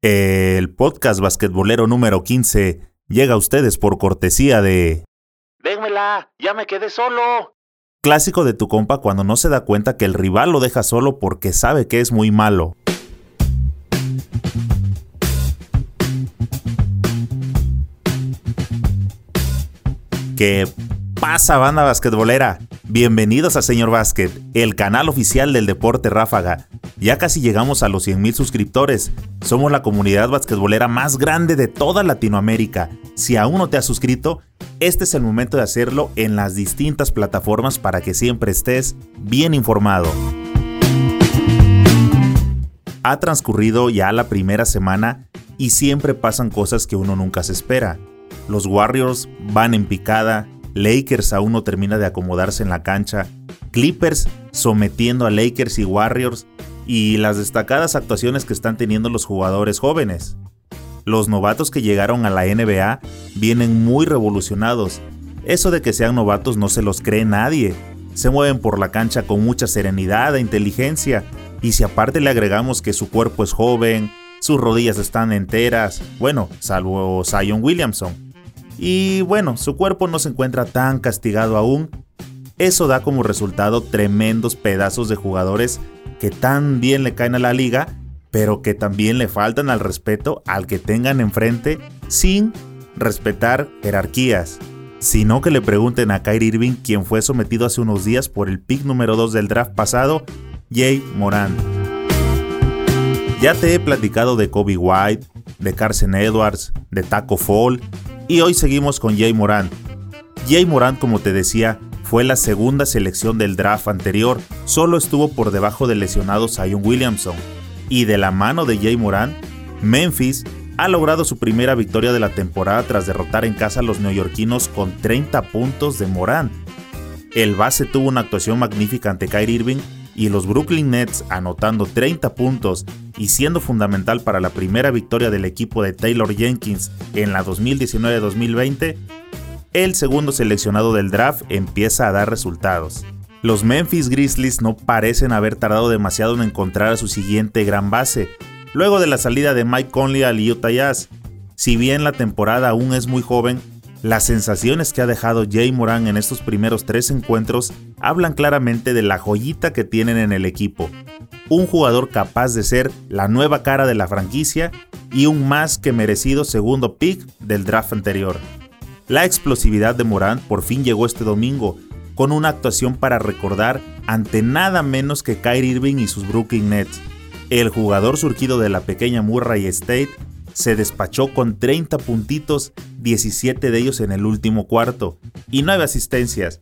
El podcast basquetbolero número 15 llega a ustedes por cortesía de... ¡Démela! ¡Ya me quedé solo! Clásico de tu compa cuando no se da cuenta que el rival lo deja solo porque sabe que es muy malo. ¿Qué pasa, banda basquetbolera? Bienvenidos a Señor Básquet, el canal oficial del deporte ráfaga. Ya casi llegamos a los 100.000 suscriptores. Somos la comunidad basquetbolera más grande de toda Latinoamérica. Si aún no te has suscrito, este es el momento de hacerlo en las distintas plataformas para que siempre estés bien informado. Ha transcurrido ya la primera semana y siempre pasan cosas que uno nunca se espera. Los Warriors van en picada, Lakers aún no termina de acomodarse en la cancha, Clippers sometiendo a Lakers y Warriors y las destacadas actuaciones que están teniendo los jugadores jóvenes. Los novatos que llegaron a la NBA vienen muy revolucionados. Eso de que sean novatos no se los cree nadie. Se mueven por la cancha con mucha serenidad e inteligencia. Y si aparte le agregamos que su cuerpo es joven, sus rodillas están enteras, bueno, salvo Zion Williamson, y bueno, su cuerpo no se encuentra tan castigado aún. Eso da como resultado tremendos pedazos de jugadores que tan bien le caen a la liga, pero que también le faltan al respeto al que tengan enfrente sin respetar jerarquías. Sino que le pregunten a Kyrie Irving, quien fue sometido hace unos días por el pick número 2 del draft pasado, Jay Moran. Ya te he platicado de Kobe White, de Carson Edwards, de Taco Fall y hoy seguimos con Jay Moran. Jay Moran, como te decía, fue la segunda selección del draft anterior, solo estuvo por debajo del lesionado Zion Williamson. Y de la mano de Jay Moran, Memphis ha logrado su primera victoria de la temporada tras derrotar en casa a los neoyorquinos con 30 puntos de Moran. El base tuvo una actuación magnífica ante Kyrie Irving y los Brooklyn Nets anotando 30 puntos y siendo fundamental para la primera victoria del equipo de Taylor Jenkins en la 2019-2020, el segundo seleccionado del draft empieza a dar resultados. Los Memphis Grizzlies no parecen haber tardado demasiado en encontrar a su siguiente gran base, luego de la salida de Mike Conley al Utah Jazz. Si bien la temporada aún es muy joven, las sensaciones que ha dejado Jay Moran en estos primeros tres encuentros hablan claramente de la joyita que tienen en el equipo. Un jugador capaz de ser la nueva cara de la franquicia y un más que merecido segundo pick del draft anterior. La explosividad de Moran por fin llegó este domingo, con una actuación para recordar ante nada menos que Kyrie Irving y sus Brooklyn Nets. El jugador surgido de la pequeña Murray State se despachó con 30 puntitos, 17 de ellos en el último cuarto, y 9 asistencias.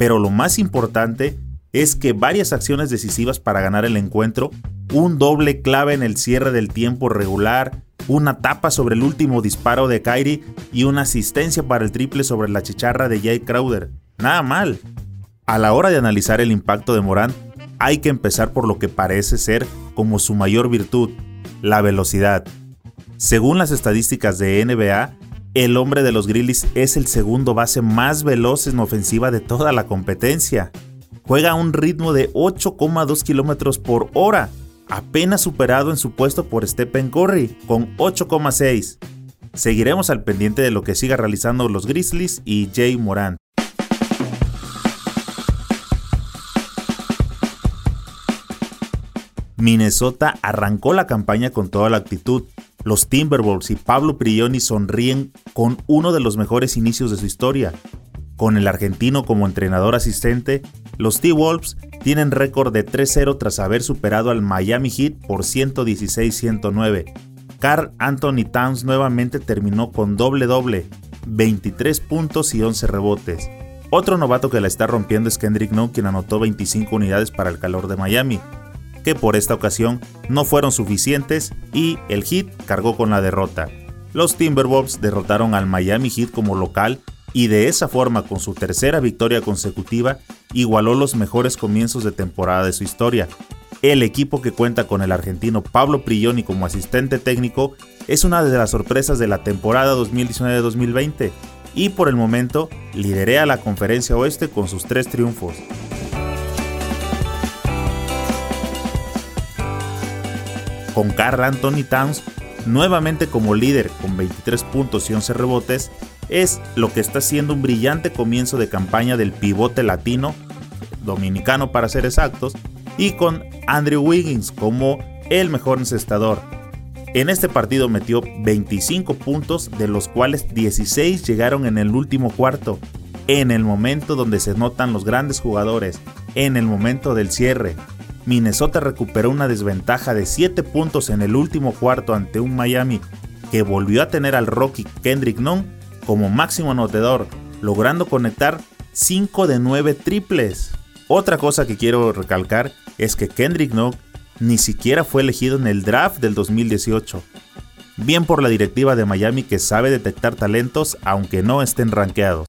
Pero lo más importante es que varias acciones decisivas para ganar el encuentro, un doble clave en el cierre del tiempo regular, una tapa sobre el último disparo de Kyrie y una asistencia para el triple sobre la chicharra de Jay Crowder. Nada mal. A la hora de analizar el impacto de Morán, hay que empezar por lo que parece ser como su mayor virtud, la velocidad. Según las estadísticas de NBA, el hombre de los Grizzlies es el segundo base más veloz en ofensiva de toda la competencia. Juega a un ritmo de 8,2 km por hora, apenas superado en su puesto por Stephen Curry, con 8,6. Seguiremos al pendiente de lo que siga realizando los Grizzlies y Jay Morant. Minnesota arrancó la campaña con toda la actitud, los Timberwolves y Pablo Prioni sonríen con uno de los mejores inicios de su historia. Con el argentino como entrenador asistente, los T-Wolves tienen récord de 3-0 tras haber superado al Miami Heat por 116-109. Carl Anthony Towns nuevamente terminó con doble doble, 23 puntos y 11 rebotes. Otro novato que la está rompiendo es Kendrick Nunn, quien anotó 25 unidades para el calor de Miami que por esta ocasión no fueron suficientes y el Heat cargó con la derrota. Los Timberwolves derrotaron al Miami Heat como local y de esa forma con su tercera victoria consecutiva igualó los mejores comienzos de temporada de su historia. El equipo que cuenta con el argentino Pablo Prigioni como asistente técnico es una de las sorpresas de la temporada 2019-2020 y por el momento liderea la conferencia oeste con sus tres triunfos. Con Carl Anthony Towns nuevamente como líder con 23 puntos y 11 rebotes, es lo que está siendo un brillante comienzo de campaña del pivote latino, dominicano para ser exactos, y con Andrew Wiggins como el mejor encestador. En este partido metió 25 puntos, de los cuales 16 llegaron en el último cuarto, en el momento donde se notan los grandes jugadores, en el momento del cierre. Minnesota recuperó una desventaja de 7 puntos en el último cuarto ante un Miami que volvió a tener al Rocky Kendrick Nunn como máximo anotador, logrando conectar 5 de 9 triples. Otra cosa que quiero recalcar es que Kendrick Nunn ni siquiera fue elegido en el draft del 2018. Bien por la directiva de Miami que sabe detectar talentos aunque no estén rankeados.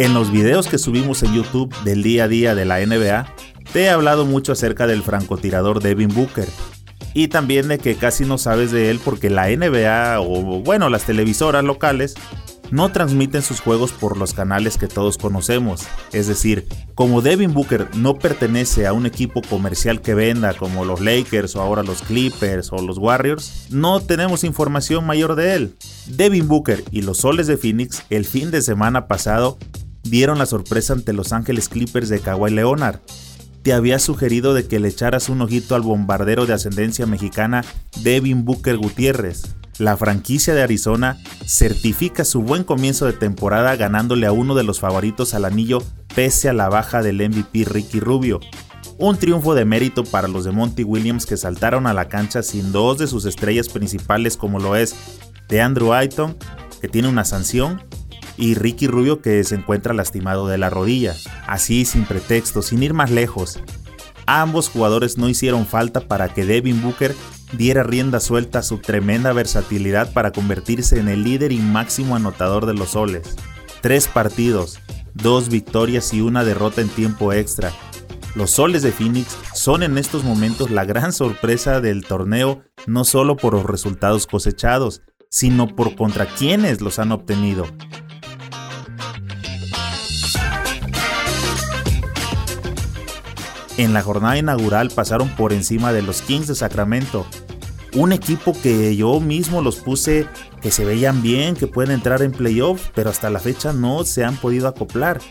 En los videos que subimos en YouTube del día a día de la NBA, te he hablado mucho acerca del francotirador Devin Booker. Y también de que casi no sabes de él porque la NBA o bueno las televisoras locales no transmiten sus juegos por los canales que todos conocemos. Es decir, como Devin Booker no pertenece a un equipo comercial que venda como los Lakers o ahora los Clippers o los Warriors, no tenemos información mayor de él. Devin Booker y los Soles de Phoenix el fin de semana pasado dieron la sorpresa ante Los Ángeles Clippers de Kawhi Leonard. Te había sugerido de que le echaras un ojito al bombardero de ascendencia mexicana Devin Booker Gutiérrez la franquicia de Arizona certifica su buen comienzo de temporada ganándole a uno de los favoritos al anillo pese a la baja del MVP Ricky Rubio. Un triunfo de mérito para los de Monty Williams que saltaron a la cancha sin dos de sus estrellas principales como lo es de Andrew Ayton, que tiene una sanción, y Ricky Rubio que se encuentra lastimado de la rodilla. Así sin pretexto, sin ir más lejos. Ambos jugadores no hicieron falta para que Devin Booker diera rienda suelta a su tremenda versatilidad para convertirse en el líder y máximo anotador de los soles. Tres partidos, dos victorias y una derrota en tiempo extra. Los soles de Phoenix son en estos momentos la gran sorpresa del torneo no solo por los resultados cosechados, sino por contra quienes los han obtenido. En la jornada inaugural pasaron por encima de los Kings de Sacramento, un equipo que yo mismo los puse que se veían bien, que pueden entrar en playoffs, pero hasta la fecha no se han podido acoplar.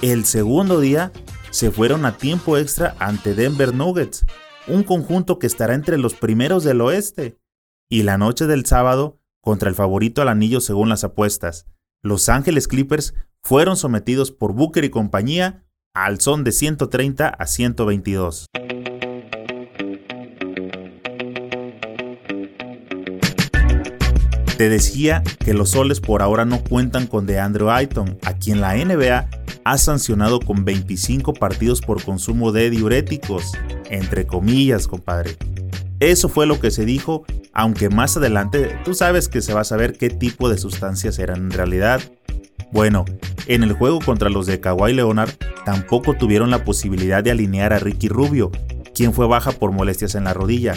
El segundo día se fueron a tiempo extra ante Denver Nuggets, un conjunto que estará entre los primeros del oeste. Y la noche del sábado, contra el favorito al anillo según las apuestas, Los Ángeles Clippers fueron sometidos por Booker y compañía al son de 130 a 122. Te decía que los soles por ahora no cuentan con DeAndre Ayton, a quien la NBA ha sancionado con 25 partidos por consumo de diuréticos, entre comillas, compadre. Eso fue lo que se dijo, aunque más adelante tú sabes que se va a saber qué tipo de sustancias eran en realidad. Bueno, en el juego contra los de Kawhi Leonard tampoco tuvieron la posibilidad de alinear a Ricky Rubio, quien fue baja por molestias en la rodilla.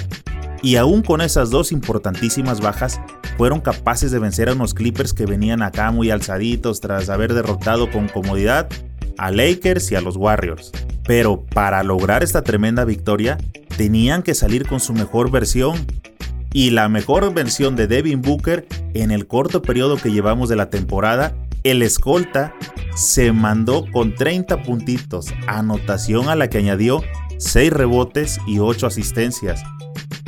Y aún con esas dos importantísimas bajas, fueron capaces de vencer a unos Clippers que venían acá muy alzaditos tras haber derrotado con comodidad a Lakers y a los Warriors. Pero para lograr esta tremenda victoria, tenían que salir con su mejor versión. Y la mejor versión de Devin Booker en el corto periodo que llevamos de la temporada el escolta se mandó con 30 puntitos, anotación a la que añadió 6 rebotes y 8 asistencias.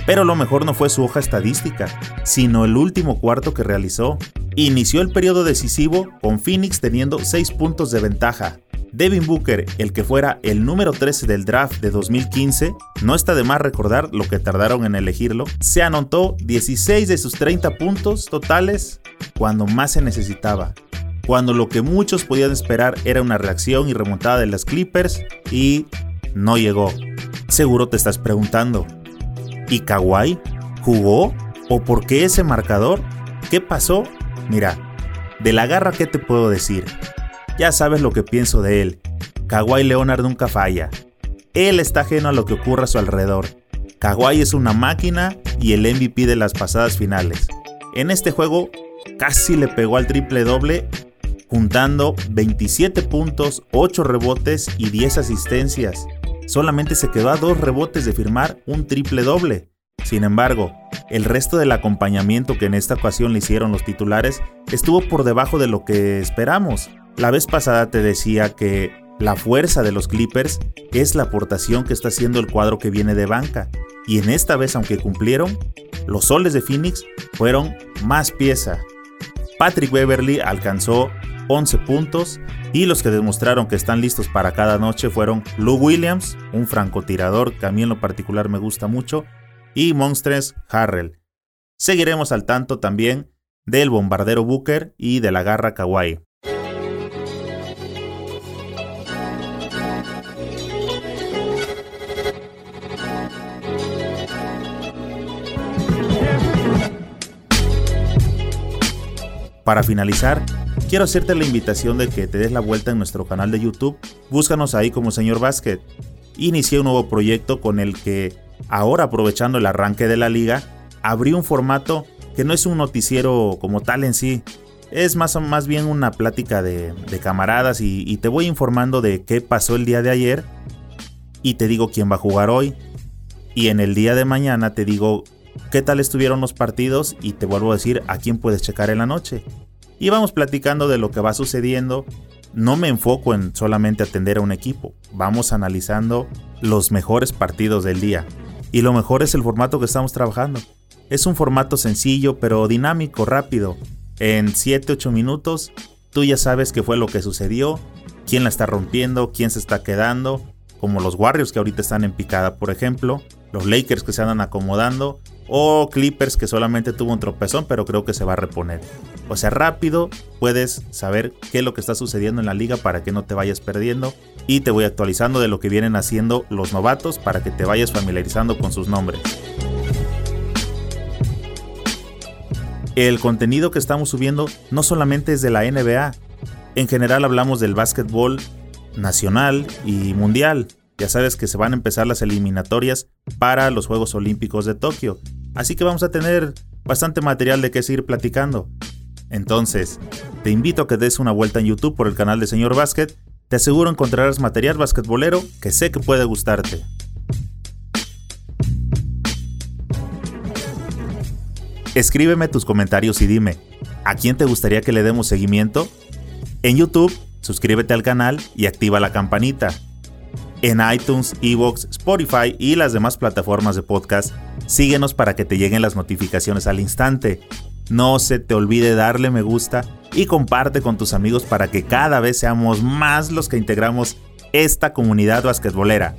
Pero lo mejor no fue su hoja estadística, sino el último cuarto que realizó. Inició el periodo decisivo con Phoenix teniendo 6 puntos de ventaja. Devin Booker, el que fuera el número 13 del draft de 2015, no está de más recordar lo que tardaron en elegirlo, se anotó 16 de sus 30 puntos totales cuando más se necesitaba cuando lo que muchos podían esperar era una reacción y remontada de las Clippers y no llegó. Seguro te estás preguntando, ¿y Kawhi jugó? ¿O por qué ese marcador? ¿Qué pasó? Mira, de la garra, ¿qué te puedo decir? Ya sabes lo que pienso de él. Kawhi Leonard nunca falla. Él está ajeno a lo que ocurre a su alrededor. Kawhi es una máquina y el MVP de las pasadas finales. En este juego casi le pegó al triple doble juntando 27 puntos, 8 rebotes y 10 asistencias. solamente se quedó a dos rebotes de firmar un triple doble. Sin embargo, el resto del acompañamiento que en esta ocasión le hicieron los titulares estuvo por debajo de lo que esperamos. La vez pasada te decía que la fuerza de los Clippers es la aportación que está haciendo el cuadro que viene de banca. Y en esta vez, aunque cumplieron, los soles de Phoenix fueron más pieza. Patrick Beverly alcanzó 11 puntos y los que demostraron que están listos para cada noche fueron Lou Williams, un francotirador que a mí en lo particular me gusta mucho, y Monstres Harrell. Seguiremos al tanto también del bombardero Booker y de la garra Kawhi. Para finalizar, quiero hacerte la invitación de que te des la vuelta en nuestro canal de YouTube. Búscanos ahí como Señor Basket. Inicié un nuevo proyecto con el que, ahora aprovechando el arranque de la liga, abrí un formato que no es un noticiero como tal en sí. Es más, más bien una plática de, camaradas y, y te voy informando de qué pasó el día de ayer y te digo quién va a jugar hoy. Y en el día de mañana te digo qué tal estuvieron los partidos y te vuelvo a decir a quién puedes checar en la noche. Y vamos platicando de lo que va sucediendo. No me enfoco en solamente atender a un equipo, vamos analizando los mejores partidos del día. Y lo mejor es el formato que estamos trabajando. Es un formato sencillo pero dinámico, rápido. En 7-8 minutos tú ya sabes qué fue lo que sucedió, quién la está rompiendo, quién se está quedando, como los Warriors que ahorita están en picada, por ejemplo, los Lakers que se andan acomodando, o Clippers que solamente tuvo un tropezón, pero creo que se va a reponer. O sea, rápido puedes saber qué es lo que está sucediendo en la liga para que no te vayas perdiendo. Y te voy actualizando de lo que vienen haciendo los novatos para que te vayas familiarizando con sus nombres. El contenido que estamos subiendo no solamente es de la NBA. En general hablamos del básquetbol nacional y mundial. Ya sabes que se van a empezar las eliminatorias para los Juegos Olímpicos de Tokio. Así que vamos a tener bastante material de qué seguir platicando. Entonces, te invito a que des una vuelta en YouTube por el canal de Señor Basket. Te aseguro encontrarás material basquetbolero que sé que puede gustarte. Escríbeme tus comentarios y dime, ¿a quién te gustaría que le demos seguimiento? En YouTube, suscríbete al canal y activa la campanita en iTunes, Evox, Spotify y las demás plataformas de podcast. Síguenos para que te lleguen las notificaciones al instante. No se te olvide darle me gusta y comparte con tus amigos para que cada vez seamos más los que integramos esta comunidad basquetbolera.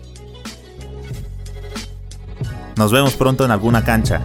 Nos vemos pronto en alguna cancha.